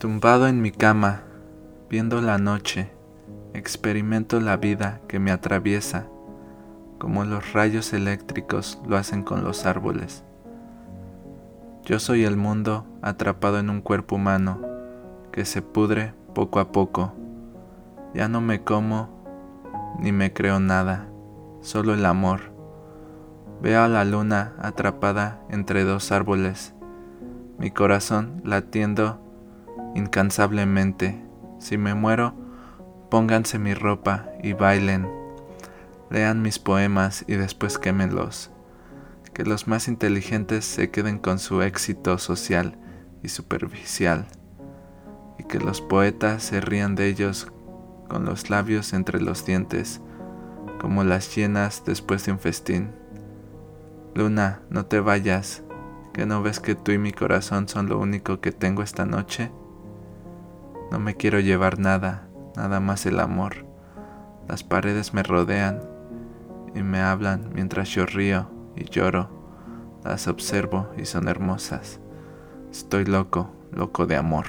Tumbado en mi cama, viendo la noche, experimento la vida que me atraviesa, como los rayos eléctricos lo hacen con los árboles. Yo soy el mundo atrapado en un cuerpo humano que se pudre poco a poco. Ya no me como ni me creo nada, solo el amor. Veo a la luna atrapada entre dos árboles, mi corazón latiendo incansablemente. Si me muero, pónganse mi ropa y bailen. Lean mis poemas y después quémenlos. Que los más inteligentes se queden con su éxito social y superficial. Y que los poetas se rían de ellos con los labios entre los dientes, como las llenas después de un festín. Luna, no te vayas, que no ves que tú y mi corazón son lo único que tengo esta noche. No me quiero llevar nada, nada más el amor. Las paredes me rodean y me hablan mientras yo río y lloro. Las observo y son hermosas. Estoy loco, loco de amor.